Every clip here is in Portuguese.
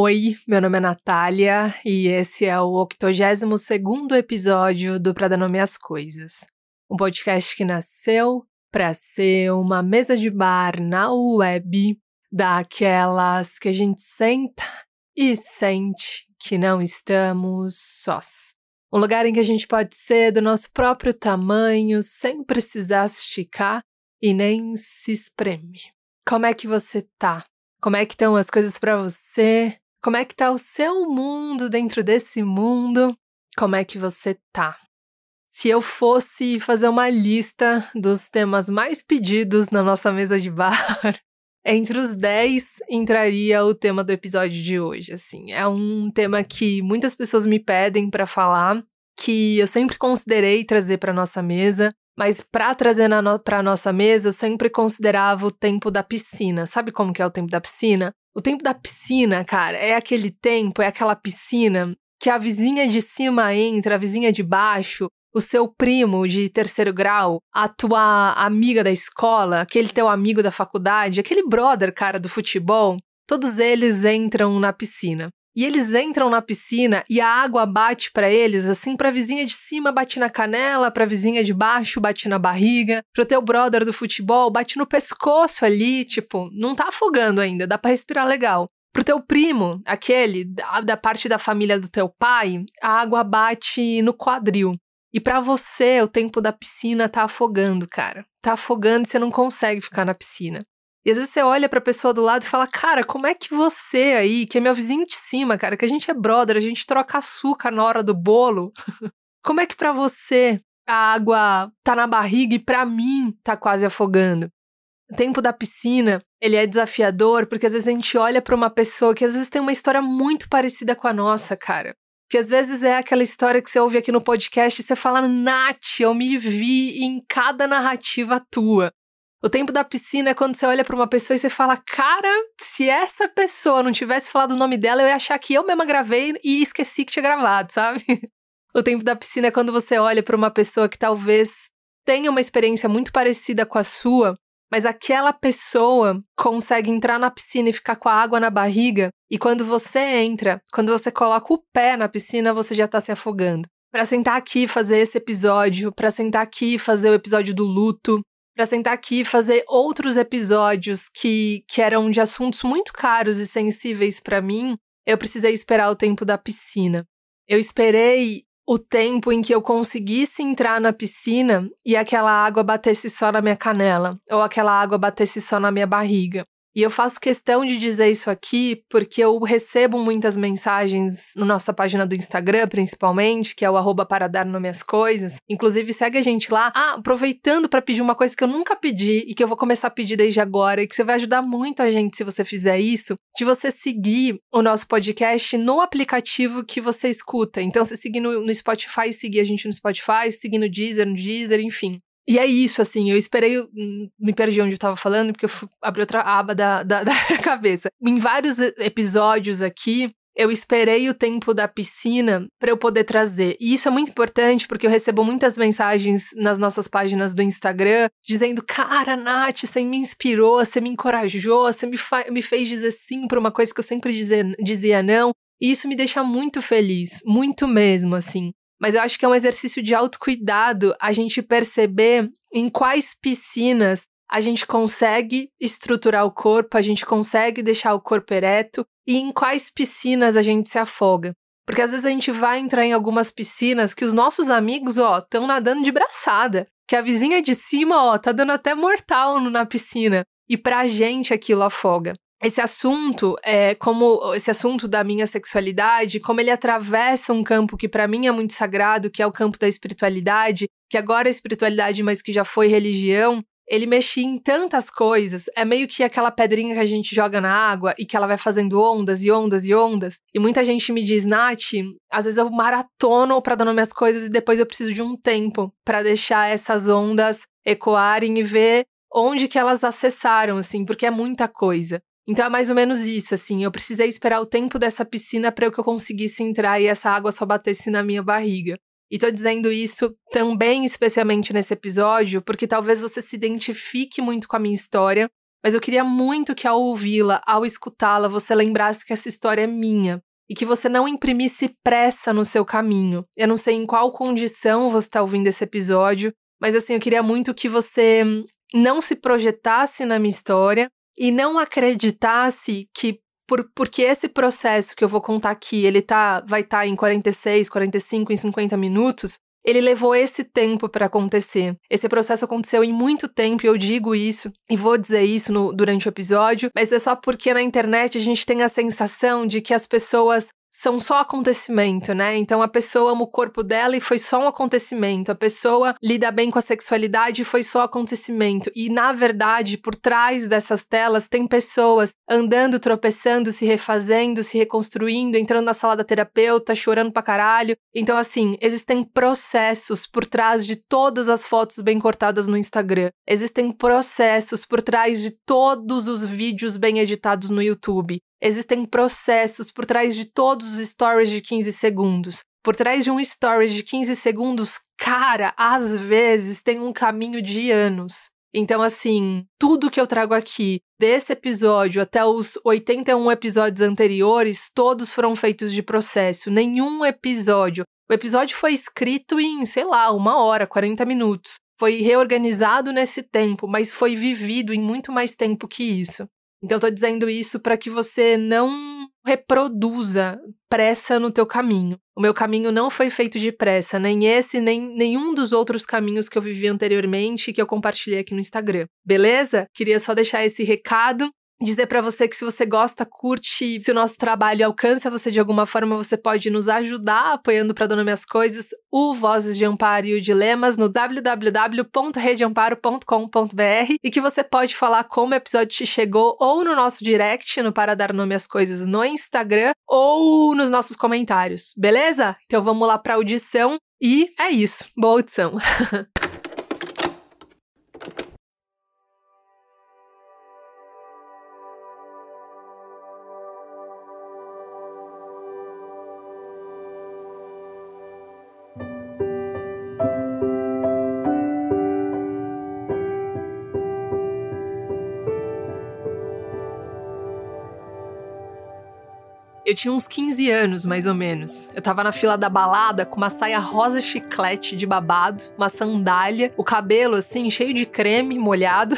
Oi, meu nome é Natália e esse é o 82º episódio do Pra Dar Nome às Coisas. Um podcast que nasceu para ser uma mesa de bar na web daquelas que a gente senta e sente que não estamos sós. Um lugar em que a gente pode ser do nosso próprio tamanho sem precisar esticar e nem se espremer. Como é que você tá? Como é que estão as coisas para você? Como é que tá o seu mundo dentro desse mundo? Como é que você tá? Se eu fosse fazer uma lista dos temas mais pedidos na nossa mesa de bar, entre os 10 entraria o tema do episódio de hoje, assim. É um tema que muitas pessoas me pedem para falar, que eu sempre considerei trazer para nossa mesa, mas para trazer no, para nossa mesa, eu sempre considerava o tempo da piscina. Sabe como que é o tempo da piscina? O tempo da piscina, cara, é aquele tempo, é aquela piscina que a vizinha de cima entra, a vizinha de baixo, o seu primo de terceiro grau, a tua amiga da escola, aquele teu amigo da faculdade, aquele brother, cara, do futebol, todos eles entram na piscina. E eles entram na piscina e a água bate para eles, assim, pra vizinha de cima bate na canela, pra vizinha de baixo bate na barriga, pro teu brother do futebol bate no pescoço ali, tipo, não tá afogando ainda, dá para respirar legal. Pro teu primo, aquele da, da parte da família do teu pai, a água bate no quadril. E para você, o tempo da piscina tá afogando, cara. Tá afogando e você não consegue ficar na piscina. E às vezes você olha pra pessoa do lado e fala, cara, como é que você aí, que é meu vizinho de cima, cara, que a gente é brother, a gente troca açúcar na hora do bolo, como é que para você a água tá na barriga e para mim tá quase afogando? O tempo da piscina, ele é desafiador porque às vezes a gente olha para uma pessoa que às vezes tem uma história muito parecida com a nossa, cara. Que às vezes é aquela história que você ouve aqui no podcast e você fala, Nath, eu me vi em cada narrativa tua. O tempo da piscina é quando você olha para uma pessoa e você fala: Cara, se essa pessoa não tivesse falado o nome dela, eu ia achar que eu mesma gravei e esqueci que tinha gravado, sabe? o tempo da piscina é quando você olha para uma pessoa que talvez tenha uma experiência muito parecida com a sua, mas aquela pessoa consegue entrar na piscina e ficar com a água na barriga, e quando você entra, quando você coloca o pé na piscina, você já tá se afogando. Para sentar aqui e fazer esse episódio, para sentar aqui e fazer o episódio do luto, para sentar aqui e fazer outros episódios que, que eram de assuntos muito caros e sensíveis para mim, eu precisei esperar o tempo da piscina. Eu esperei o tempo em que eu conseguisse entrar na piscina e aquela água batesse só na minha canela, ou aquela água batesse só na minha barriga. E eu faço questão de dizer isso aqui porque eu recebo muitas mensagens na nossa página do Instagram, principalmente, que é o arroba para dar nome às coisas. Inclusive, segue a gente lá. Ah, aproveitando para pedir uma coisa que eu nunca pedi e que eu vou começar a pedir desde agora, e que você vai ajudar muito a gente se você fizer isso, de você seguir o nosso podcast no aplicativo que você escuta. Então, você seguir no, no Spotify, seguir a gente no Spotify, seguir no Deezer, no Deezer, enfim. E é isso, assim, eu esperei, hum, me perdi onde eu tava falando, porque eu fui, abri outra aba da, da, da minha cabeça. Em vários episódios aqui, eu esperei o tempo da piscina para eu poder trazer. E isso é muito importante porque eu recebo muitas mensagens nas nossas páginas do Instagram dizendo: Cara, Nath, você me inspirou, você me encorajou, você me, me fez dizer sim para uma coisa que eu sempre dizia, dizia não. E isso me deixa muito feliz, muito mesmo, assim. Mas eu acho que é um exercício de autocuidado a gente perceber em quais piscinas a gente consegue estruturar o corpo, a gente consegue deixar o corpo ereto e em quais piscinas a gente se afoga. Porque às vezes a gente vai entrar em algumas piscinas que os nossos amigos, ó, estão nadando de braçada, que a vizinha de cima, ó, tá dando até mortal na piscina. E pra gente aquilo afoga esse assunto é como esse assunto da minha sexualidade, como ele atravessa um campo que para mim é muito sagrado, que é o campo da espiritualidade, que agora é espiritualidade, mas que já foi religião. Ele mexia em tantas coisas. É meio que aquela pedrinha que a gente joga na água e que ela vai fazendo ondas e ondas e ondas. E muita gente me diz, Nath, às vezes eu maratono para dar nome às coisas e depois eu preciso de um tempo para deixar essas ondas ecoarem e ver onde que elas acessaram, assim, porque é muita coisa. Então é mais ou menos isso, assim. Eu precisei esperar o tempo dessa piscina para que eu conseguisse entrar e essa água só batesse na minha barriga. E tô dizendo isso também, especialmente nesse episódio, porque talvez você se identifique muito com a minha história. mas eu queria muito que ao ouvi-la, ao escutá-la, você lembrasse que essa história é minha e que você não imprimisse pressa no seu caminho. Eu não sei em qual condição você está ouvindo esse episódio, mas assim, eu queria muito que você não se projetasse na minha história e não acreditasse que por, porque esse processo que eu vou contar aqui, ele tá, vai estar tá em 46, 45, em 50 minutos, ele levou esse tempo para acontecer. Esse processo aconteceu em muito tempo, e eu digo isso, e vou dizer isso no, durante o episódio, mas é só porque na internet a gente tem a sensação de que as pessoas são só acontecimento, né? Então a pessoa ama o corpo dela e foi só um acontecimento. A pessoa lida bem com a sexualidade e foi só acontecimento. E na verdade, por trás dessas telas tem pessoas andando, tropeçando, se refazendo, se reconstruindo, entrando na sala da terapeuta, chorando pra caralho. Então assim, existem processos por trás de todas as fotos bem cortadas no Instagram. Existem processos por trás de todos os vídeos bem editados no YouTube. Existem processos por trás de todos os stories de 15 segundos. Por trás de um story de 15 segundos, cara, às vezes tem um caminho de anos. Então, assim, tudo que eu trago aqui, desse episódio até os 81 episódios anteriores, todos foram feitos de processo. Nenhum episódio. O episódio foi escrito em, sei lá, uma hora, 40 minutos. Foi reorganizado nesse tempo, mas foi vivido em muito mais tempo que isso. Então eu tô dizendo isso para que você não reproduza pressa no teu caminho. O meu caminho não foi feito de pressa, nem esse, nem nenhum dos outros caminhos que eu vivi anteriormente que eu compartilhei aqui no Instagram. Beleza? Queria só deixar esse recado dizer para você que se você gosta, curte, se o nosso trabalho alcança você de alguma forma, você pode nos ajudar apoiando para Dona Minhas Coisas, o Vozes de Amparo e o Dilemas no www.redeamparo.com.br e que você pode falar como o episódio te chegou ou no nosso direct no Para Dar Nome às Coisas no Instagram ou nos nossos comentários, beleza? Então vamos lá para audição e é isso. Boa audição. tinha uns 15 anos, mais ou menos. Eu tava na fila da balada com uma saia rosa chiclete de babado, uma sandália, o cabelo assim cheio de creme molhado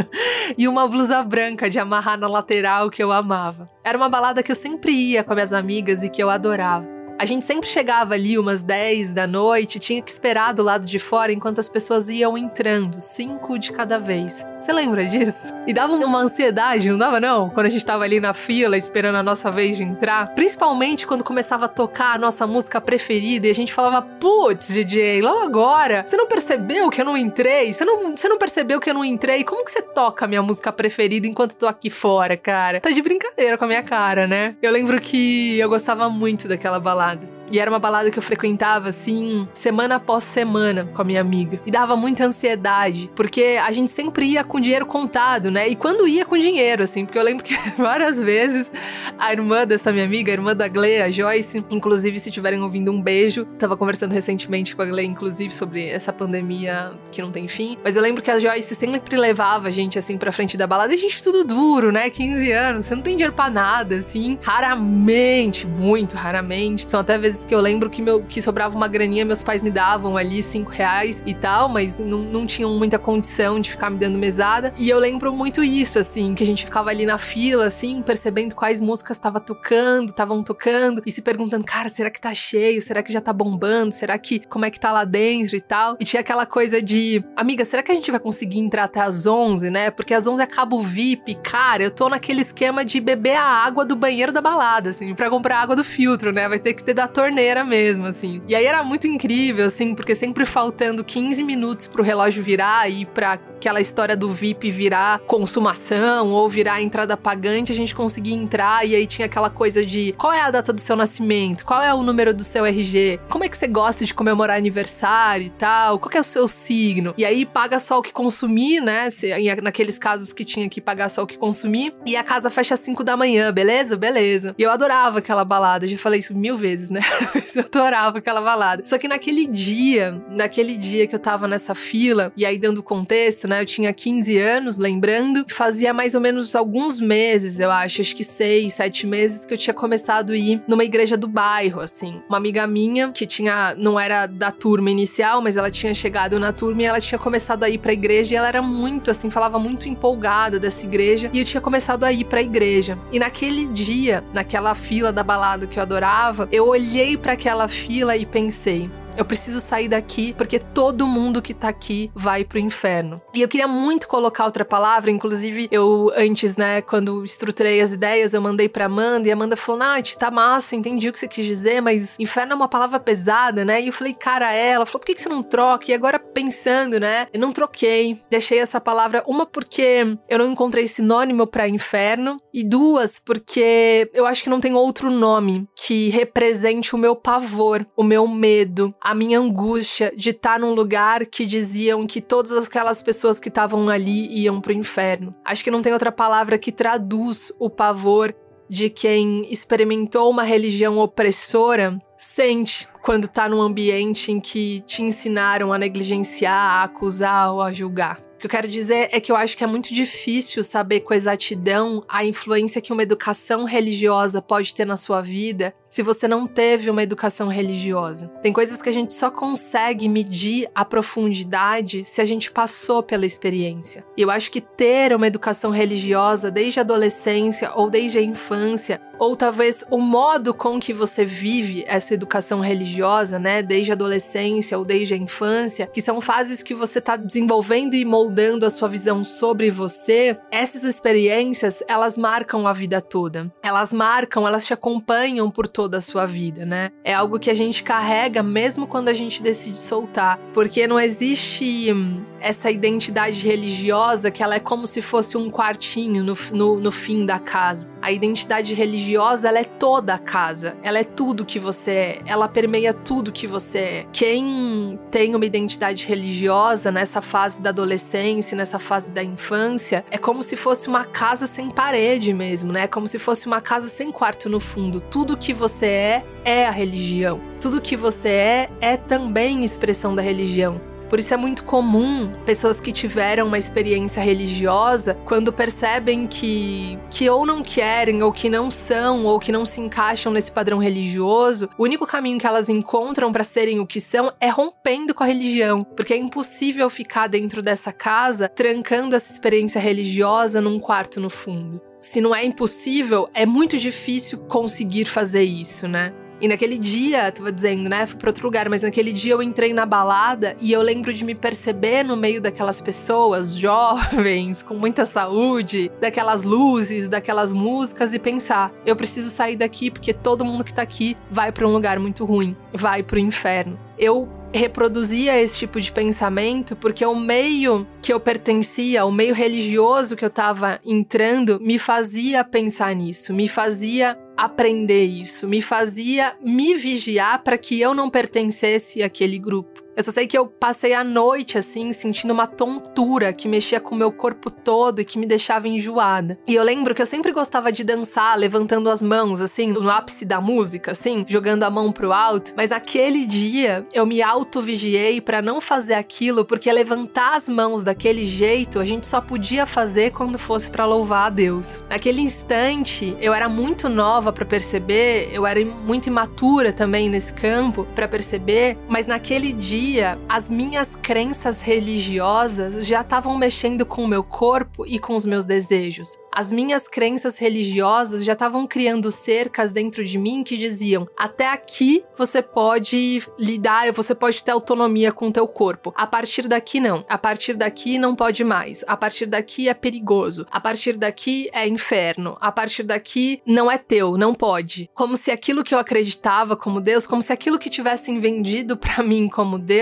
e uma blusa branca de amarrar na lateral que eu amava. Era uma balada que eu sempre ia com minhas amigas e que eu adorava. A gente sempre chegava ali umas 10 da noite, tinha que esperar do lado de fora enquanto as pessoas iam entrando, cinco de cada vez. Você lembra disso? E dava uma ansiedade, não dava não? Quando a gente tava ali na fila esperando a nossa vez de entrar, principalmente quando começava a tocar a nossa música preferida e a gente falava: "Putz, DJ, logo agora, você não percebeu que eu não entrei? Você não, você não percebeu que eu não entrei? Como que você toca a minha música preferida enquanto tô aqui fora, cara?" Tá de brincadeira com a minha cara, né? Eu lembro que eu gostava muito daquela balada balada. E era uma balada que eu frequentava assim, semana após semana com a minha amiga. E dava muita ansiedade, porque a gente sempre ia com dinheiro contado, né? E quando ia com dinheiro, assim, porque eu lembro que várias vezes a irmã dessa minha amiga, a irmã da Glea, a Joyce, inclusive se estiverem ouvindo um beijo, tava conversando recentemente com a Glea, inclusive, sobre essa pandemia que não tem fim. Mas eu lembro que a Joyce sempre levava a gente assim pra frente da balada, e a gente tudo duro, né? 15 anos, você não tem dinheiro pra nada, assim. Raramente, muito raramente. São até vezes vezes que eu lembro que, meu, que sobrava uma graninha, meus pais me davam ali cinco reais e tal, mas não, não tinham muita condição de ficar me dando mesada. E eu lembro muito isso, assim, que a gente ficava ali na fila, assim, percebendo quais músicas estava tocando, estavam tocando, e se perguntando, cara, será que tá cheio? Será que já tá bombando? Será que como é que tá lá dentro e tal? E tinha aquela coisa de, amiga, será que a gente vai conseguir entrar até as 11, né? Porque às 11 acaba o VIP, cara, eu tô naquele esquema de beber a água do banheiro da balada, assim, para comprar água do filtro, né? Vai ter que ter da torneira mesmo, assim. E aí era muito incrível, assim, porque sempre faltando 15 minutos pro relógio virar e pra aquela história do VIP virar consumação ou virar entrada pagante, a gente conseguia entrar e aí tinha aquela coisa de qual é a data do seu nascimento, qual é o número do seu RG, como é que você gosta de comemorar aniversário e tal, qual é o seu signo. E aí paga só o que consumir, né? Se, naqueles casos que tinha que pagar só o que consumir. E a casa fecha às 5 da manhã, beleza? Beleza. E eu adorava aquela balada, já falei isso mil vezes, né? eu adorava aquela balada. Só que naquele dia, naquele dia que eu tava nessa fila, e aí dando contexto, né? Né? Eu tinha 15 anos, lembrando. Fazia mais ou menos alguns meses, eu acho, acho que seis, sete meses, que eu tinha começado a ir numa igreja do bairro, assim. Uma amiga minha, que tinha, não era da turma inicial, mas ela tinha chegado na turma e ela tinha começado a ir pra igreja e ela era muito, assim, falava muito empolgada dessa igreja. E eu tinha começado a ir pra igreja. E naquele dia, naquela fila da balada que eu adorava, eu olhei para aquela fila e pensei: eu preciso sair daqui porque todo mundo que tá aqui vai pro inferno. E eu queria muito colocar outra palavra, inclusive eu antes, né, quando estruturei as ideias, eu mandei pra Amanda e a Amanda falou: Nath, tá massa, entendi o que você quis dizer, mas inferno é uma palavra pesada, né? E eu falei, cara, ela falou: por que, que você não troca? E agora pensando, né, eu não troquei, deixei essa palavra, uma porque eu não encontrei sinônimo para inferno, e duas, porque eu acho que não tem outro nome que represente o meu pavor, o meu medo, a minha angústia de estar num lugar que diziam que todas aquelas pessoas que estavam ali iam pro inferno. Acho que não tem outra palavra que traduz o pavor de quem experimentou uma religião opressora sente quando tá num ambiente em que te ensinaram a negligenciar, a acusar ou a julgar. O que eu quero dizer é que eu acho que é muito difícil saber com exatidão a influência que uma educação religiosa pode ter na sua vida se você não teve uma educação religiosa. Tem coisas que a gente só consegue medir a profundidade se a gente passou pela experiência. E eu acho que ter uma educação religiosa desde a adolescência ou desde a infância, ou talvez o modo com que você vive essa educação religiosa, né, desde a adolescência ou desde a infância, que são fases que você está desenvolvendo e moldando a sua visão sobre você, essas experiências, elas marcam a vida toda. Elas marcam, elas te acompanham por todo toda a sua vida, né? É algo que a gente carrega mesmo quando a gente decide soltar, porque não existe hum, essa identidade religiosa que ela é como se fosse um quartinho no, no, no fim da casa. A identidade religiosa, ela é toda a casa, ela é tudo que você é, ela permeia tudo que você é. Quem tem uma identidade religiosa nessa fase da adolescência, nessa fase da infância, é como se fosse uma casa sem parede mesmo, né? É como se fosse uma casa sem quarto no fundo. Tudo que você você é é a religião. Tudo que você é é também expressão da religião. Por isso é muito comum pessoas que tiveram uma experiência religiosa, quando percebem que, que ou não querem, ou que não são, ou que não se encaixam nesse padrão religioso, o único caminho que elas encontram para serem o que são é rompendo com a religião. Porque é impossível ficar dentro dessa casa trancando essa experiência religiosa num quarto no fundo se não é impossível, é muito difícil conseguir fazer isso, né? E naquele dia, tava dizendo, né? Fui pra outro lugar, mas naquele dia eu entrei na balada e eu lembro de me perceber no meio daquelas pessoas jovens, com muita saúde, daquelas luzes, daquelas músicas e pensar: eu preciso sair daqui porque todo mundo que tá aqui vai para um lugar muito ruim, vai pro inferno. Eu reproduzia esse tipo de pensamento porque o meio que eu pertencia, o meio religioso que eu estava entrando, me fazia pensar nisso, me fazia aprender isso, me fazia me vigiar para que eu não pertencesse àquele grupo. Eu só sei que eu passei a noite assim, sentindo uma tontura que mexia com o meu corpo todo e que me deixava enjoada. E eu lembro que eu sempre gostava de dançar, levantando as mãos, assim, no ápice da música, assim, jogando a mão pro alto. Mas aquele dia eu me auto-vigiei para não fazer aquilo, porque levantar as mãos daquele jeito a gente só podia fazer quando fosse para louvar a Deus. Naquele instante, eu era muito nova para perceber, eu era muito imatura também nesse campo para perceber, mas naquele dia as minhas crenças religiosas já estavam mexendo com o meu corpo e com os meus desejos. As minhas crenças religiosas já estavam criando cercas dentro de mim que diziam: até aqui você pode lidar, você pode ter autonomia com o teu corpo. A partir daqui não. A partir daqui não pode mais. A partir daqui é perigoso. A partir daqui é inferno. A partir daqui não é teu, não pode. Como se aquilo que eu acreditava como Deus, como se aquilo que tivessem vendido para mim como Deus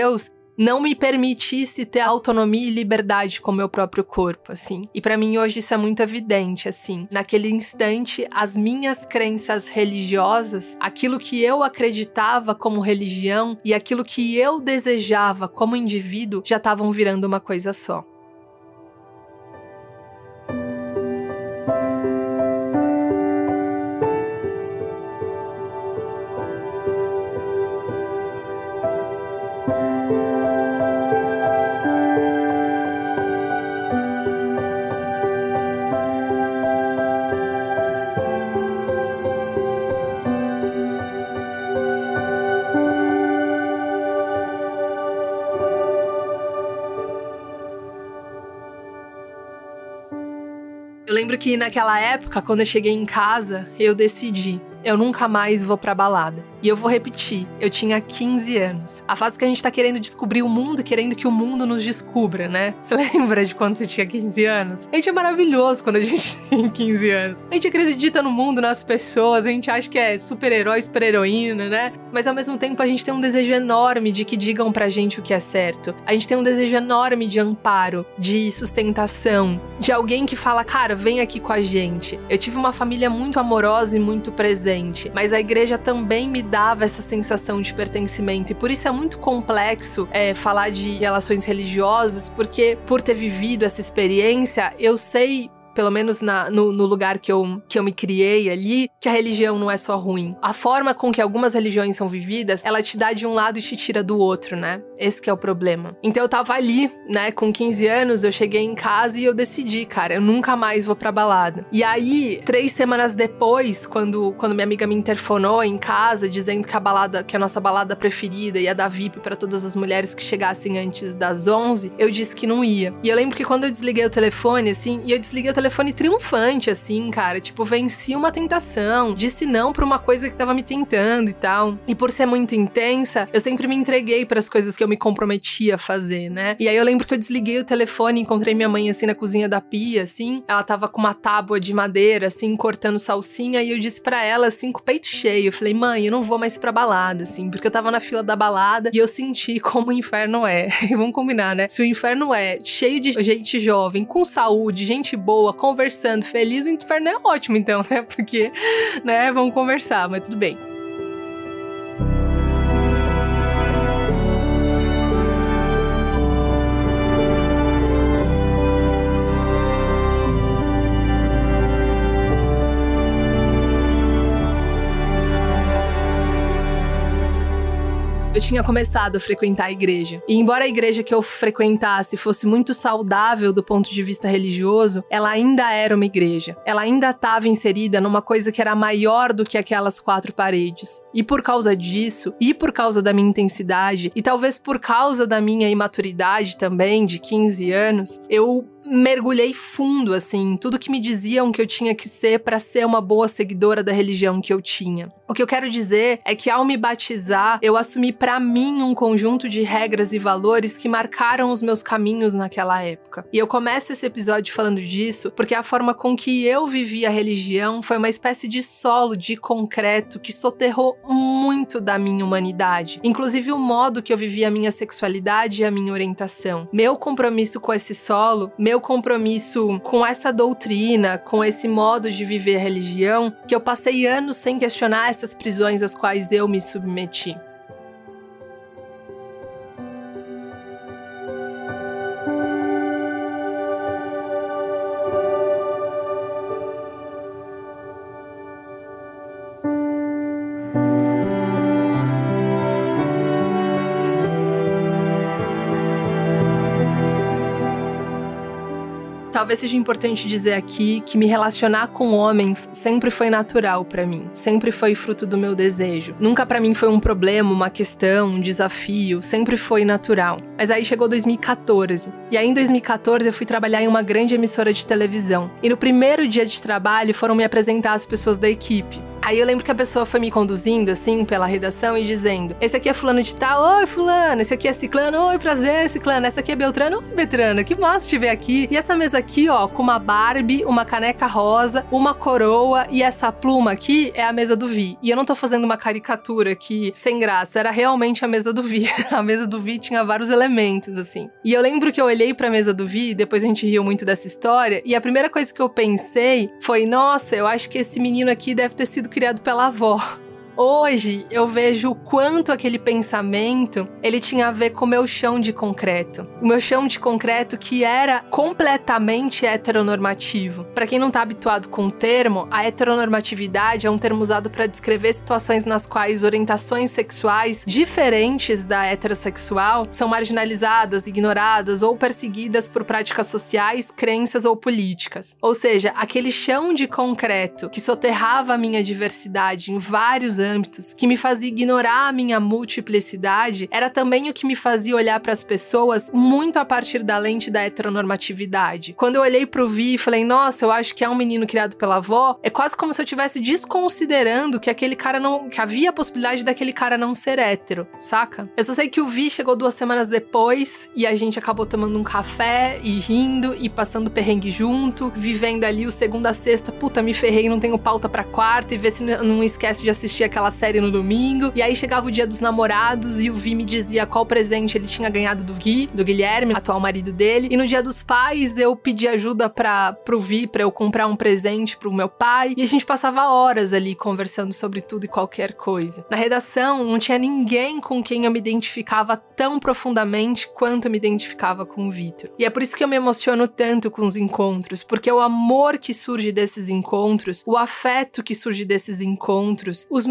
não me permitisse ter autonomia e liberdade com meu próprio corpo, assim. E para mim hoje isso é muito evidente, assim. Naquele instante, as minhas crenças religiosas, aquilo que eu acreditava como religião e aquilo que eu desejava como indivíduo já estavam virando uma coisa só. Lembro que naquela época, quando eu cheguei em casa, eu decidi eu nunca mais vou pra balada. E eu vou repetir, eu tinha 15 anos. A fase que a gente tá querendo descobrir o mundo, querendo que o mundo nos descubra, né? Você lembra de quando você tinha 15 anos? A gente é maravilhoso quando a gente tem 15 anos. A gente acredita no mundo, nas pessoas, a gente acha que é super-herói, super-heroína, né? Mas ao mesmo tempo a gente tem um desejo enorme de que digam pra gente o que é certo. A gente tem um desejo enorme de amparo, de sustentação, de alguém que fala, cara, vem aqui com a gente. Eu tive uma família muito amorosa e muito presente, mas a igreja também me dava essa sensação de pertencimento. E por isso é muito complexo é, falar de relações religiosas, porque por ter vivido essa experiência, eu sei pelo menos na, no, no, lugar que eu, que eu me criei ali, que a religião não é só ruim. A forma com que algumas religiões são vividas, ela te dá de um lado e te tira do outro, né? Esse é o problema. Então eu tava ali, né, com 15 anos, eu cheguei em casa e eu decidi, cara, eu nunca mais vou pra balada. E aí, três semanas depois, quando, quando minha amiga me interfonou em casa, dizendo que a balada, que a nossa balada preferida ia dar VIP para todas as mulheres que chegassem antes das 11, eu disse que não ia. E eu lembro que quando eu desliguei o telefone, assim, e eu desliguei o telefone telefone triunfante, assim, cara. Tipo, venci uma tentação, disse não pra uma coisa que tava me tentando e tal. E por ser muito intensa, eu sempre me entreguei para as coisas que eu me comprometia a fazer, né? E aí eu lembro que eu desliguei o telefone, encontrei minha mãe assim na cozinha da pia, assim. Ela tava com uma tábua de madeira, assim, cortando salsinha, e eu disse para ela, assim, com o peito cheio. Eu falei, mãe, eu não vou mais pra balada, assim, porque eu tava na fila da balada e eu senti como o inferno é. Vamos combinar, né? Se o inferno é cheio de gente jovem, com saúde, gente boa, conversando feliz, o inferno é ótimo, então, né? Porque, né, vamos conversar, mas tudo bem. Tinha começado a frequentar a igreja. E embora a igreja que eu frequentasse fosse muito saudável do ponto de vista religioso, ela ainda era uma igreja. Ela ainda estava inserida numa coisa que era maior do que aquelas quatro paredes. E por causa disso, e por causa da minha intensidade, e talvez por causa da minha imaturidade também, de 15 anos, eu mergulhei fundo, assim, tudo que me diziam que eu tinha que ser para ser uma boa seguidora da religião que eu tinha. O que eu quero dizer é que ao me batizar, eu assumi para mim um conjunto de regras e valores que marcaram os meus caminhos naquela época. E eu começo esse episódio falando disso porque a forma com que eu vivi a religião foi uma espécie de solo de concreto que soterrou muito da minha humanidade, inclusive o modo que eu vivia a minha sexualidade e a minha orientação. Meu compromisso com esse solo, meu compromisso com essa doutrina, com esse modo de viver a religião, que eu passei anos sem questionar essas prisões às quais eu me submeti. Talvez seja importante dizer aqui que me relacionar com homens sempre foi natural para mim, sempre foi fruto do meu desejo. Nunca para mim foi um problema, uma questão, um desafio, sempre foi natural. Mas aí chegou 2014, e aí em 2014 eu fui trabalhar em uma grande emissora de televisão. E no primeiro dia de trabalho foram me apresentar as pessoas da equipe. Aí eu lembro que a pessoa foi me conduzindo, assim, pela redação e dizendo: Esse aqui é fulano de tal, oi fulano, esse aqui é ciclano, oi prazer, ciclano, essa aqui é Beltrano, oi Beltrano, que massa te ver aqui. E essa mesa aqui, ó, com uma Barbie, uma caneca rosa, uma coroa e essa pluma aqui é a mesa do Vi. E eu não tô fazendo uma caricatura aqui sem graça, era realmente a mesa do Vi. a mesa do Vi tinha vários elementos, assim. E eu lembro que eu olhei pra mesa do Vi, depois a gente riu muito dessa história, e a primeira coisa que eu pensei foi: nossa, eu acho que esse menino aqui deve ter sido criado pela avó. Hoje eu vejo o quanto aquele pensamento ele tinha a ver com o meu chão de concreto. O meu chão de concreto que era completamente heteronormativo. Para quem não está habituado com o termo, a heteronormatividade é um termo usado para descrever situações nas quais orientações sexuais diferentes da heterossexual são marginalizadas, ignoradas ou perseguidas por práticas sociais, crenças ou políticas. Ou seja, aquele chão de concreto que soterrava a minha diversidade em vários âmbitos, que me fazia ignorar a minha multiplicidade, era também o que me fazia olhar para as pessoas muito a partir da lente da heteronormatividade. Quando eu olhei pro Vi e falei, nossa, eu acho que é um menino criado pela avó, é quase como se eu estivesse desconsiderando que aquele cara não. que havia a possibilidade daquele cara não ser hétero, saca? Eu só sei que o Vi chegou duas semanas depois e a gente acabou tomando um café e rindo e passando perrengue junto, vivendo ali o segunda a sexta, puta, me ferrei, não tenho pauta pra quarta e ver se não esquece de assistir aquela série no domingo. E aí chegava o dia dos namorados e o Vi me dizia qual presente ele tinha ganhado do Gui, do Guilherme, atual marido dele. E no dia dos pais eu pedi ajuda para pro Vi para eu comprar um presente pro meu pai e a gente passava horas ali conversando sobre tudo e qualquer coisa. Na redação não tinha ninguém com quem eu me identificava tão profundamente quanto eu me identificava com o Vitor. E é por isso que eu me emociono tanto com os encontros, porque o amor que surge desses encontros, o afeto que surge desses encontros, os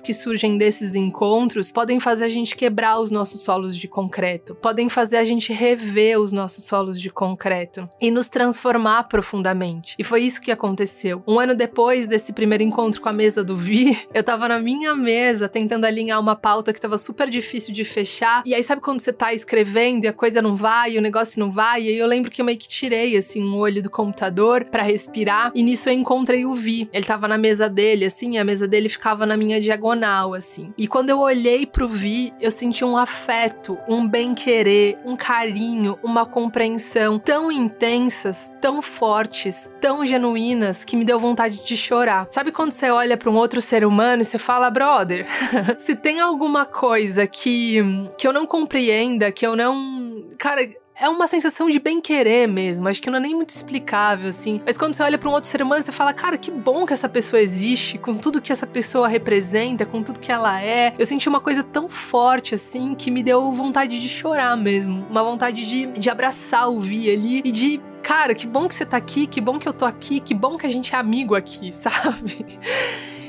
que surgem desses encontros podem fazer a gente quebrar os nossos solos de concreto, podem fazer a gente rever os nossos solos de concreto e nos transformar profundamente. E foi isso que aconteceu. Um ano depois desse primeiro encontro com a mesa do Vi, eu tava na minha mesa tentando alinhar uma pauta que tava super difícil de fechar. E aí, sabe quando você tá escrevendo e a coisa não vai, e o negócio não vai? E aí eu lembro que eu meio que tirei, assim, um olho do computador para respirar. E nisso eu encontrei o Vi. Ele tava na mesa dele, assim, a mesa dele ficava na minha diagonal, assim. E quando eu olhei pro Vi, eu senti um afeto, um bem-querer, um carinho, uma compreensão tão intensas, tão fortes, tão genuínas que me deu vontade de chorar. Sabe quando você olha para um outro ser humano e você fala, brother, se tem alguma coisa que que eu não compreenda, que eu não, cara, é uma sensação de bem-querer mesmo. Acho que não é nem muito explicável, assim. Mas quando você olha para um outro ser humano, você fala, cara, que bom que essa pessoa existe, com tudo que essa pessoa representa, com tudo que ela é. Eu senti uma coisa tão forte, assim, que me deu vontade de chorar mesmo. Uma vontade de, de abraçar o Vi ali e de cara, que bom que você tá aqui, que bom que eu tô aqui, que bom que a gente é amigo aqui, sabe?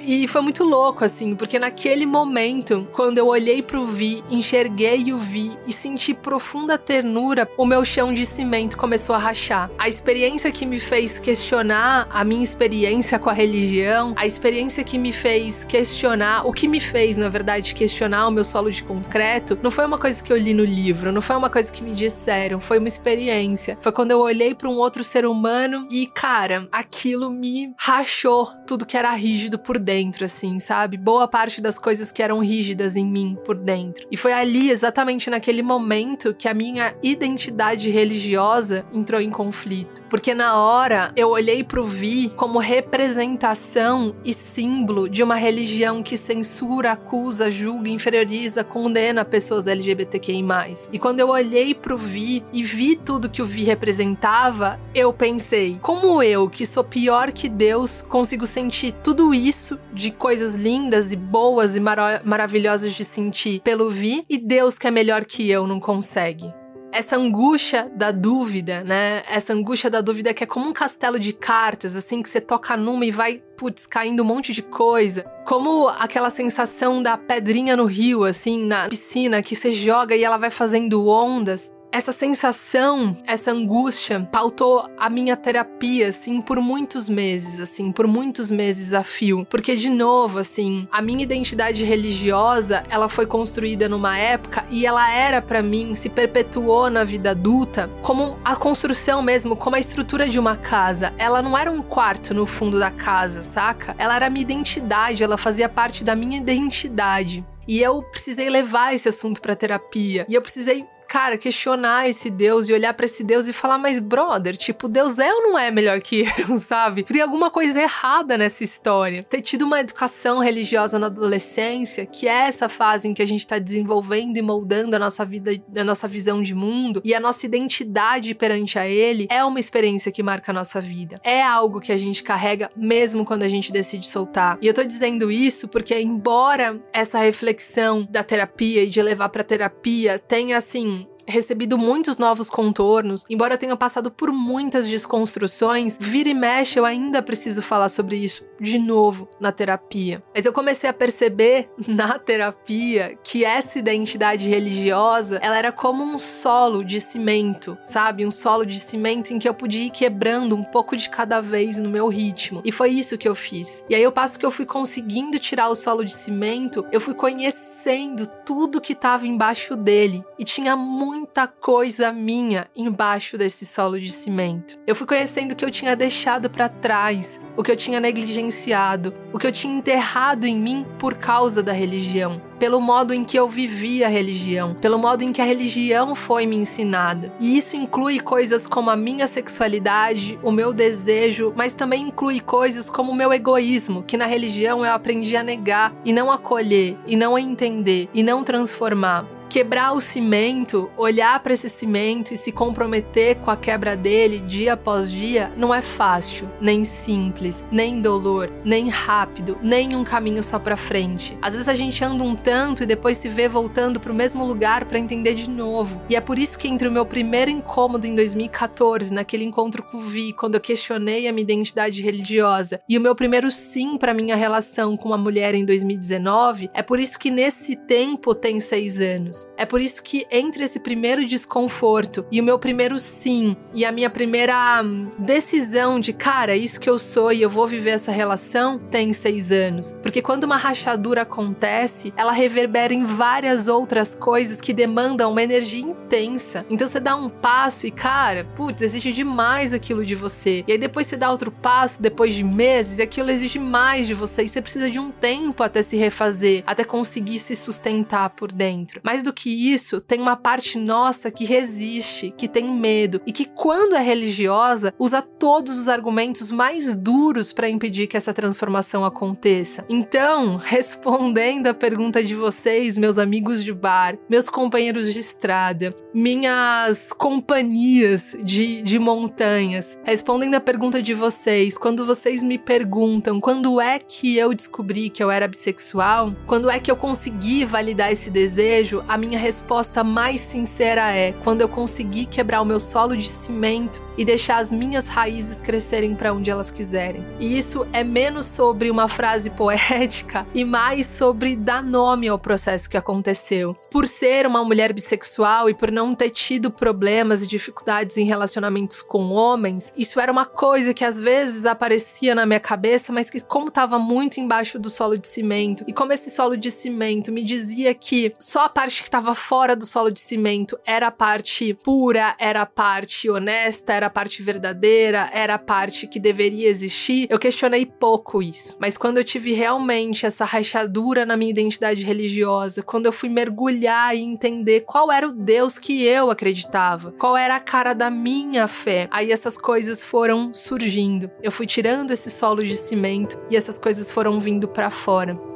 E foi muito louco, assim, porque naquele momento, quando eu olhei pro Vi, enxerguei o Vi e senti profunda ternura, o meu chão de cimento começou a rachar. A experiência que me fez questionar a minha experiência com a religião, a experiência que me fez questionar, o que me fez, na verdade, questionar o meu solo de concreto, não foi uma coisa que eu li no livro, não foi uma coisa que me disseram, foi uma experiência. Foi quando eu olhei para um outro ser humano e, cara, aquilo me rachou tudo que era rígido por dentro dentro, assim, sabe? Boa parte das coisas que eram rígidas em mim por dentro. E foi ali, exatamente naquele momento, que a minha identidade religiosa entrou em conflito. Porque na hora eu olhei pro Vi como representação e símbolo de uma religião que censura, acusa, julga, inferioriza, condena pessoas LGBTQI. E quando eu olhei pro Vi e vi tudo que o Vi representava, eu pensei: como eu, que sou pior que Deus, consigo sentir tudo isso de coisas lindas e boas e mar maravilhosas de sentir pelo Vi e Deus que é melhor que eu não consegue. Essa angústia da dúvida, né? Essa angústia da dúvida que é como um castelo de cartas, assim, que você toca numa e vai, putz, caindo um monte de coisa. Como aquela sensação da pedrinha no rio, assim, na piscina, que você joga e ela vai fazendo ondas essa sensação, essa angústia pautou a minha terapia, assim, por muitos meses, assim, por muitos meses a fio. Porque, de novo, assim, a minha identidade religiosa, ela foi construída numa época e ela era para mim, se perpetuou na vida adulta como a construção mesmo, como a estrutura de uma casa. Ela não era um quarto no fundo da casa, saca? Ela era a minha identidade, ela fazia parte da minha identidade. E eu precisei levar esse assunto para terapia. E eu precisei cara, questionar esse Deus e olhar para esse Deus e falar, mas brother, tipo, Deus é ou não é melhor que eu, sabe? Tem alguma coisa errada nessa história. Ter tido uma educação religiosa na adolescência, que é essa fase em que a gente tá desenvolvendo e moldando a nossa vida, a nossa visão de mundo e a nossa identidade perante a ele, é uma experiência que marca a nossa vida. É algo que a gente carrega mesmo quando a gente decide soltar. E eu tô dizendo isso porque embora essa reflexão da terapia e de levar para terapia tenha assim recebido muitos novos contornos, embora eu tenha passado por muitas desconstruções, vira e mexe eu ainda preciso falar sobre isso de novo na terapia. Mas eu comecei a perceber na terapia que essa identidade religiosa, ela era como um solo de cimento, sabe? Um solo de cimento em que eu podia ir quebrando um pouco de cada vez no meu ritmo. E foi isso que eu fiz. E aí eu passo que eu fui conseguindo tirar o solo de cimento, eu fui conhecendo tudo que estava embaixo dele e tinha muita coisa minha embaixo desse solo de cimento. Eu fui conhecendo o que eu tinha deixado para trás, o que eu tinha negligenciado, o que eu tinha enterrado em mim por causa da religião pelo modo em que eu vivi a religião, pelo modo em que a religião foi me ensinada. E isso inclui coisas como a minha sexualidade, o meu desejo, mas também inclui coisas como o meu egoísmo, que na religião eu aprendi a negar e não acolher, e não entender, e não transformar quebrar o cimento, olhar para esse cimento e se comprometer com a quebra dele dia após dia não é fácil, nem simples, nem dolor, nem rápido, nem um caminho só para frente. Às vezes a gente anda um tanto e depois se vê voltando para o mesmo lugar para entender de novo. E é por isso que entre o meu primeiro incômodo em 2014, naquele encontro com o Vi, quando eu questionei a minha identidade religiosa, e o meu primeiro sim para minha relação com uma mulher em 2019, é por isso que nesse tempo tem seis anos. É por isso que entre esse primeiro desconforto e o meu primeiro sim e a minha primeira hum, decisão de cara, é isso que eu sou e eu vou viver essa relação, tem seis anos. Porque quando uma rachadura acontece, ela reverbera em várias outras coisas que demandam uma energia intensa. Então você dá um passo e, cara, putz, exige demais aquilo de você. E aí depois você dá outro passo, depois de meses, e aquilo exige mais de você. E você precisa de um tempo até se refazer, até conseguir se sustentar por dentro. Mas do que isso, tem uma parte nossa que resiste, que tem medo e que, quando é religiosa, usa todos os argumentos mais duros para impedir que essa transformação aconteça. Então, respondendo a pergunta de vocês, meus amigos de bar, meus companheiros de estrada, minhas companhias de, de montanhas, respondendo a pergunta de vocês, quando vocês me perguntam quando é que eu descobri que eu era bissexual, quando é que eu consegui validar esse desejo, a minha resposta mais sincera é quando eu conseguir quebrar o meu solo de cimento e deixar as minhas raízes crescerem para onde elas quiserem. E isso é menos sobre uma frase poética e mais sobre dar nome ao processo que aconteceu. Por ser uma mulher bissexual e por não ter tido problemas e dificuldades em relacionamentos com homens, isso era uma coisa que às vezes aparecia na minha cabeça, mas que como estava muito embaixo do solo de cimento e como esse solo de cimento me dizia que só a parte que estava fora do solo de cimento era a parte pura, era a parte honesta, era a parte verdadeira, era a parte que deveria existir, eu questionei pouco isso. Mas quando eu tive realmente essa rachadura na minha identidade religiosa, quando eu fui mergulhar e entender qual era o Deus que eu acreditava, qual era a cara da minha fé, aí essas coisas foram surgindo. Eu fui tirando esse solo de cimento e essas coisas foram vindo para fora.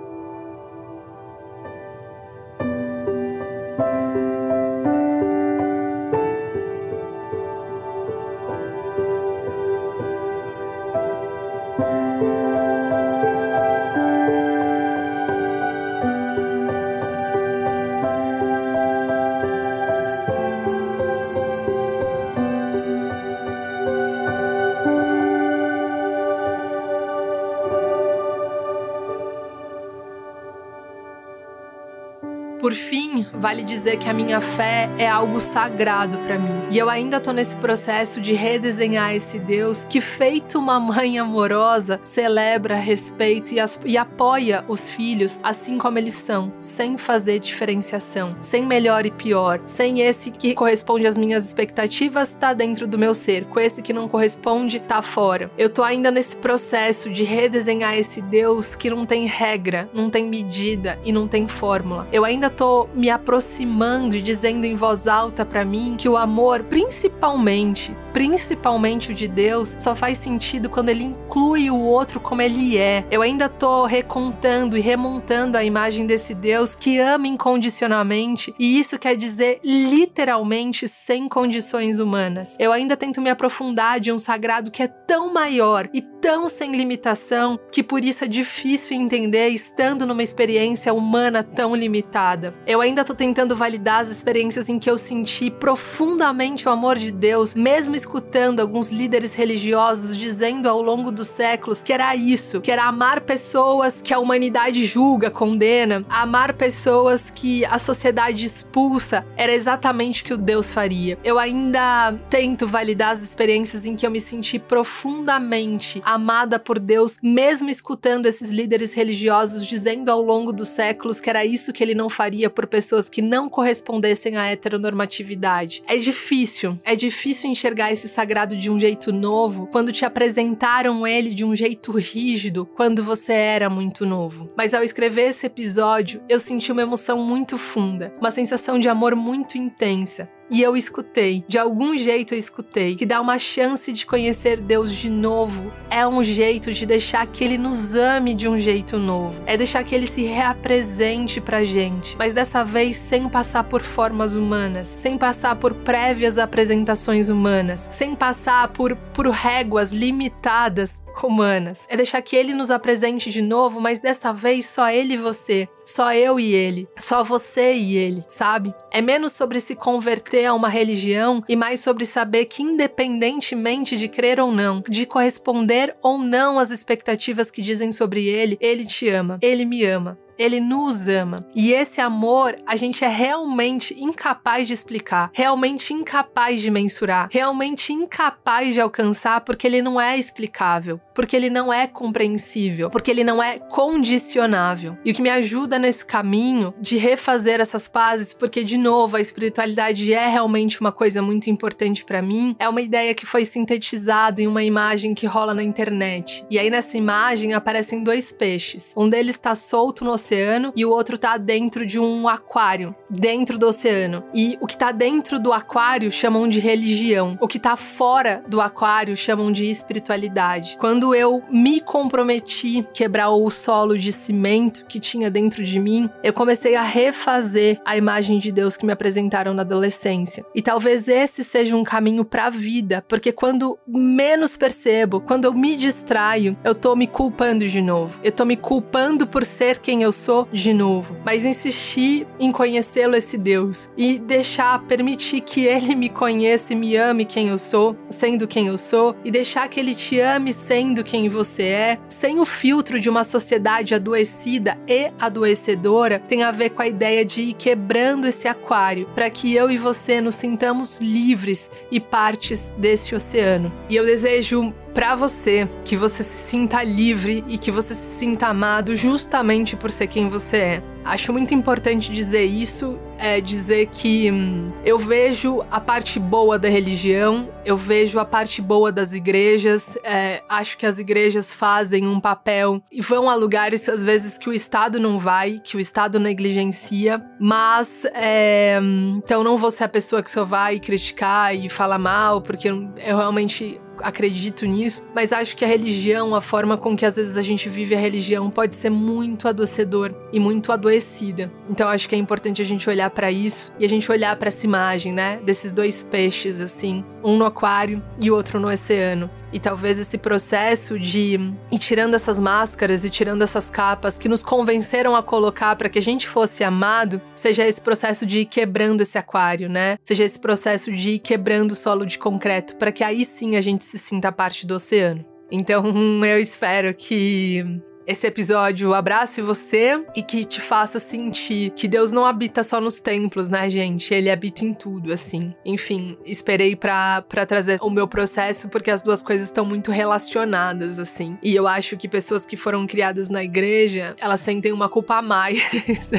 Por fim, vale dizer que a minha fé é algo sagrado para mim. E eu ainda tô nesse processo de redesenhar esse Deus que, feito uma mãe amorosa, celebra, respeita e, e apoia os filhos assim como eles são, sem fazer diferenciação, sem melhor e pior, sem esse que corresponde às minhas expectativas tá dentro do meu ser, com esse que não corresponde tá fora. Eu tô ainda nesse processo de redesenhar esse Deus que não tem regra, não tem medida e não tem fórmula. Eu ainda tô me aproximando e dizendo em voz alta para mim que o amor, principalmente, principalmente o de Deus, só faz sentido quando ele inclui o outro como ele é. Eu ainda tô recontando e remontando a imagem desse Deus que ama incondicionalmente, e isso quer dizer literalmente sem condições humanas. Eu ainda tento me aprofundar de um sagrado que é tão maior e tão sem limitação que por isso é difícil entender estando numa experiência humana tão limitada. Eu ainda tô tentando validar as experiências em que eu senti profundamente o amor de Deus, mesmo escutando alguns líderes religiosos dizendo ao longo dos séculos que era isso, que era amar pessoas que a humanidade julga, condena, amar pessoas que a sociedade expulsa, era exatamente o que o Deus faria. Eu ainda tento validar as experiências em que eu me senti profundamente amada por Deus, mesmo escutando esses líderes religiosos dizendo ao longo dos séculos que era isso que ele não faria por pessoas que não correspondessem à heteronormatividade. É difícil, é difícil enxergar esse sagrado de um jeito novo quando te apresentaram ele de um jeito rígido quando você era muito novo. Mas ao escrever esse episódio, eu senti uma emoção muito funda, uma sensação de amor muito intensa. E eu escutei, de algum jeito eu escutei, que dar uma chance de conhecer Deus de novo. É um jeito de deixar que Ele nos ame de um jeito novo. É deixar que Ele se reapresente pra gente, mas dessa vez sem passar por formas humanas, sem passar por prévias apresentações humanas, sem passar por, por réguas limitadas humanas. É deixar que Ele nos apresente de novo, mas dessa vez só Ele e você, só eu e Ele, só você e Ele, sabe? É menos sobre se converter a uma religião e mais sobre saber que, independentemente de crer ou não, de corresponder ou não às expectativas que dizem sobre ele, ele te ama, ele me ama ele nos ama. E esse amor a gente é realmente incapaz de explicar, realmente incapaz de mensurar, realmente incapaz de alcançar porque ele não é explicável, porque ele não é compreensível, porque ele não é condicionável. E o que me ajuda nesse caminho de refazer essas pazes, porque de novo a espiritualidade é realmente uma coisa muito importante para mim, é uma ideia que foi sintetizada em uma imagem que rola na internet. E aí nessa imagem aparecem dois peixes. Um deles está solto no oceano e o outro tá dentro de um aquário, dentro do oceano. E o que tá dentro do aquário chamam de religião. O que tá fora do aquário chamam de espiritualidade. Quando eu me comprometi quebrar o solo de cimento que tinha dentro de mim, eu comecei a refazer a imagem de Deus que me apresentaram na adolescência. E talvez esse seja um caminho para a vida, porque quando menos percebo, quando eu me distraio, eu tô me culpando de novo. Eu tô me culpando por ser quem eu sou de novo, mas insistir em conhecê-lo esse Deus e deixar, permitir que ele me conheça e me ame quem eu sou, sendo quem eu sou, e deixar que ele te ame sendo quem você é, sem o filtro de uma sociedade adoecida e adoecedora, tem a ver com a ideia de ir quebrando esse aquário para que eu e você nos sintamos livres e partes desse oceano. E eu desejo para você, que você se sinta livre e que você se sinta amado justamente por ser quem você é. Acho muito importante dizer isso, é dizer que hum, eu vejo a parte boa da religião, eu vejo a parte boa das igrejas, é, acho que as igrejas fazem um papel e vão a lugares às vezes que o Estado não vai, que o Estado negligencia, mas é, hum, então não vou ser a pessoa que só vai criticar e falar mal, porque eu realmente acredito nisso, mas acho que a religião, a forma com que às vezes a gente vive a religião pode ser muito adoecedor e muito adoecida. Então acho que é importante a gente olhar para isso e a gente olhar para essa imagem, né, desses dois peixes assim, um no aquário e o outro no oceano. E talvez esse processo de ir tirando essas máscaras e tirando essas capas que nos convenceram a colocar para que a gente fosse amado, seja esse processo de ir quebrando esse aquário, né? Seja esse processo de ir quebrando o solo de concreto, para que aí sim a gente se sinta parte do oceano. Então, eu espero que esse episódio abrace você e que te faça sentir que Deus não habita só nos templos, né, gente? Ele habita em tudo, assim. Enfim, esperei para trazer o meu processo porque as duas coisas estão muito relacionadas, assim. E eu acho que pessoas que foram criadas na igreja, elas sentem uma culpa a mais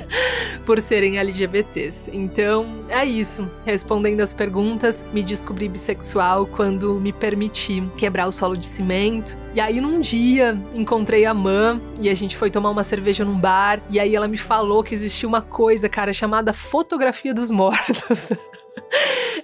por serem LGBTs. Então, é isso. Respondendo as perguntas, me descobri bissexual quando me permiti quebrar o solo de cimento. E aí, num dia, encontrei a Mã e a gente foi tomar uma cerveja num bar. E aí ela me falou que existia uma coisa, cara, chamada fotografia dos mortos.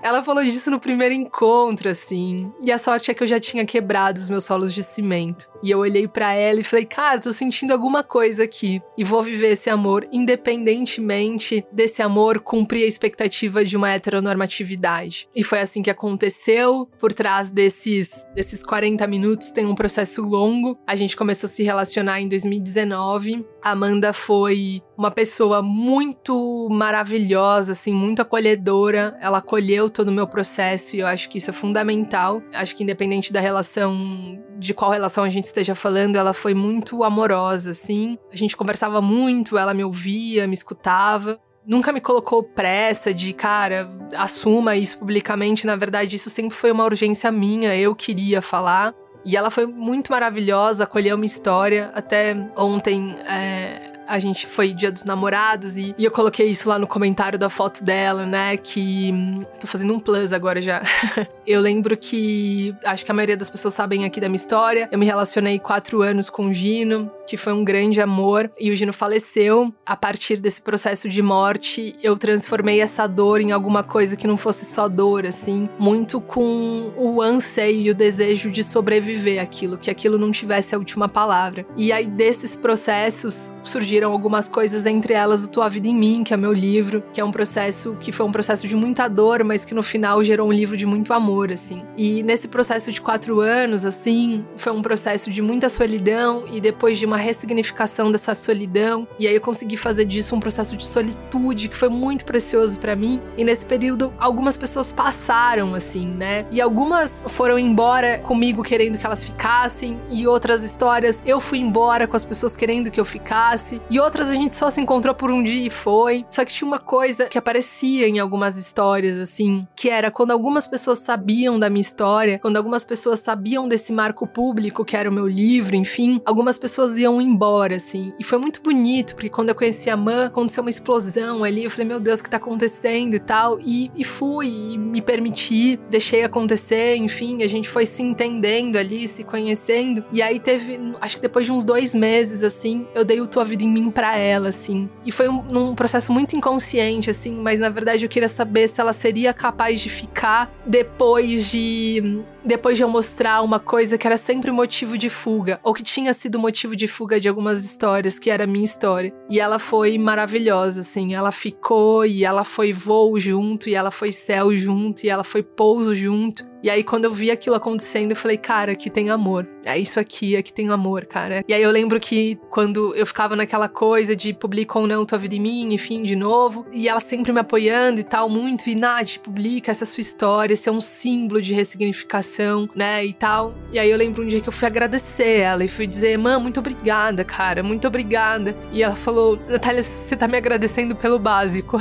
Ela falou disso no primeiro encontro, assim. E a sorte é que eu já tinha quebrado os meus solos de cimento. E eu olhei para ela e falei, cara, tô sentindo alguma coisa aqui. E vou viver esse amor, independentemente desse amor cumprir a expectativa de uma heteronormatividade. E foi assim que aconteceu. Por trás desses, desses 40 minutos tem um processo longo. A gente começou a se relacionar em 2019. A Amanda foi uma pessoa muito maravilhosa, assim, muito acolhedora. Ela acolheu todo o meu processo e eu acho que isso é fundamental. Acho que independente da relação, de qual relação a gente esteja falando, ela foi muito amorosa, assim. A gente conversava muito, ela me ouvia, me escutava nunca me colocou pressa de, cara, assuma isso publicamente. Na verdade, isso sempre foi uma urgência minha, eu queria falar. E ela foi muito maravilhosa, acolheu uma história. Até ontem, é, a gente foi dia dos namorados e, e, eu coloquei isso lá no comentário da foto dela, né? Que. Tô fazendo um plus agora já. eu lembro que. Acho que a maioria das pessoas sabem aqui da minha história. Eu me relacionei quatro anos com o Gino, que foi um grande amor, e o Gino faleceu. A partir desse processo de morte, eu transformei essa dor em alguma coisa que não fosse só dor, assim, muito com o anseio e o desejo de sobreviver aquilo, que aquilo não tivesse a última palavra. E aí, desses processos, surgiram algumas coisas, entre elas o Tua Vida em Mim, que é meu livro, que é um processo que foi um processo de muita dor, mas que no final gerou um livro de muito amor, assim. E nesse processo de quatro anos, assim, foi um processo de muita solidão e depois de uma ressignificação dessa solidão, e aí eu consegui fazer disso um processo de solitude que foi muito precioso para mim. E nesse período, algumas pessoas passaram, assim, né? E algumas foram embora comigo querendo que elas ficassem, e outras histórias eu fui embora com as pessoas querendo que eu ficasse. E outras a gente só se encontrou por um dia e foi. Só que tinha uma coisa que aparecia em algumas histórias, assim, que era quando algumas pessoas sabiam da minha história, quando algumas pessoas sabiam desse marco público que era o meu livro, enfim, algumas pessoas iam embora, assim. E foi muito bonito, porque quando eu conheci a Man, aconteceu uma explosão ali. Eu falei, meu Deus, o que tá acontecendo e tal. E, e fui, e me permiti, deixei acontecer, enfim, a gente foi se entendendo ali, se conhecendo. E aí teve, acho que depois de uns dois meses, assim, eu dei o Tua Vida em mim para ela, assim. E foi um, um, processo muito inconsciente, assim, mas na verdade eu queria saber se ela seria capaz de ficar depois de depois de eu mostrar uma coisa que era sempre motivo de fuga, ou que tinha sido motivo de fuga de algumas histórias, que era a minha história. E ela foi maravilhosa, assim. Ela ficou e ela foi voo junto, e ela foi céu junto, e ela foi pouso junto. E aí, quando eu vi aquilo acontecendo, eu falei, cara, aqui tem amor. É isso aqui, aqui tem amor, cara. E aí eu lembro que quando eu ficava naquela coisa de publica ou não tua vida em mim, enfim, de novo, e ela sempre me apoiando e tal, muito, e Nath, publica essa sua história, esse é um símbolo de ressignificação né, e tal. E aí eu lembro um dia que eu fui agradecer ela e fui dizer, mãe, muito obrigada, cara, muito obrigada. E ela falou, Natália, você tá me agradecendo pelo básico.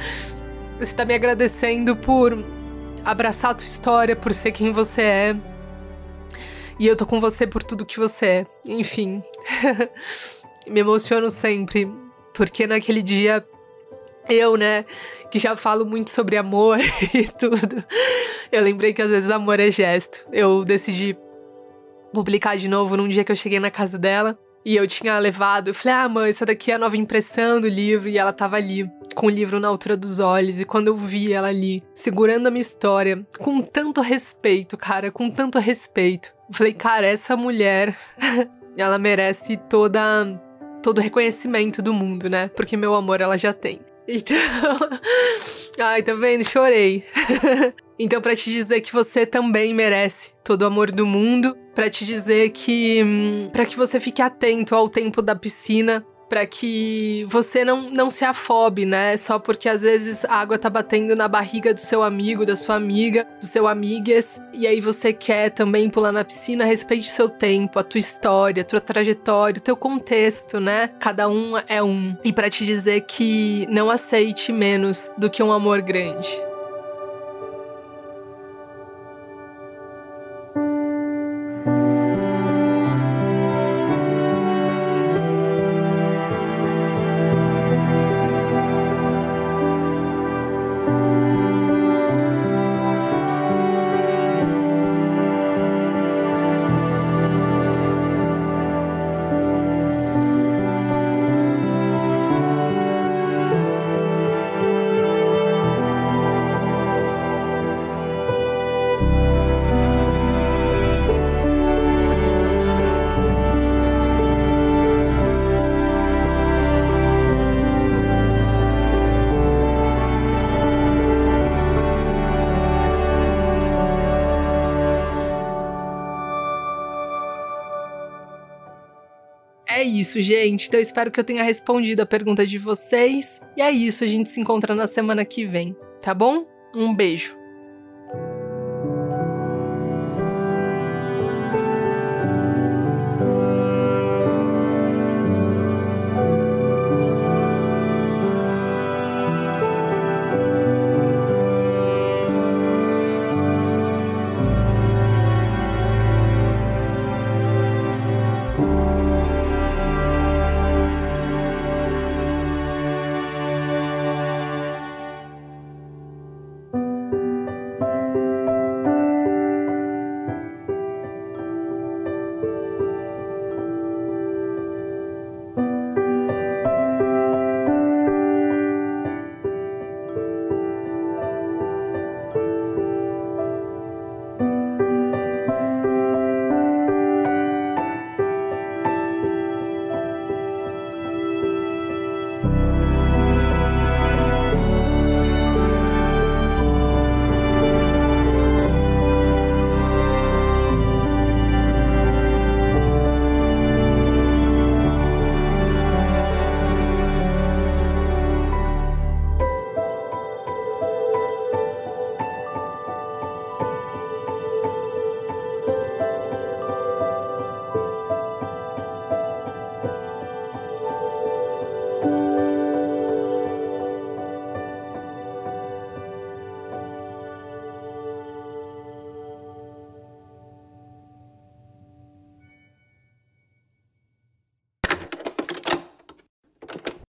você tá me agradecendo por abraçar a tua história, por ser quem você é. E eu tô com você por tudo que você é. Enfim. me emociono sempre, porque naquele dia eu, né, que já falo muito sobre amor e tudo, eu lembrei que às vezes amor é gesto. Eu decidi publicar de novo num dia que eu cheguei na casa dela e eu tinha levado. Eu falei, ah, mãe, essa daqui é a nova impressão do livro. E ela tava ali, com o livro na altura dos olhos. E quando eu vi ela ali, segurando a minha história, com tanto respeito, cara, com tanto respeito. Eu falei, cara, essa mulher, ela merece toda. Todo o reconhecimento do mundo, né? Porque meu amor ela já tem. Então. Ai, tá vendo? Chorei. então, para te dizer que você também merece todo o amor do mundo, para te dizer que. Hum, para que você fique atento ao tempo da piscina, para que você não, não se afobe, né? Só porque às vezes a água tá batendo na barriga do seu amigo, da sua amiga, do seu amigas, e aí você quer também pular na piscina, respeite seu tempo, a tua história, a tua trajetória, o teu contexto, né? Cada um é um. E para te dizer que não aceite menos do que um amor grande. Isso, gente. Então eu espero que eu tenha respondido a pergunta de vocês. E é isso, a gente se encontra na semana que vem, tá bom? Um beijo.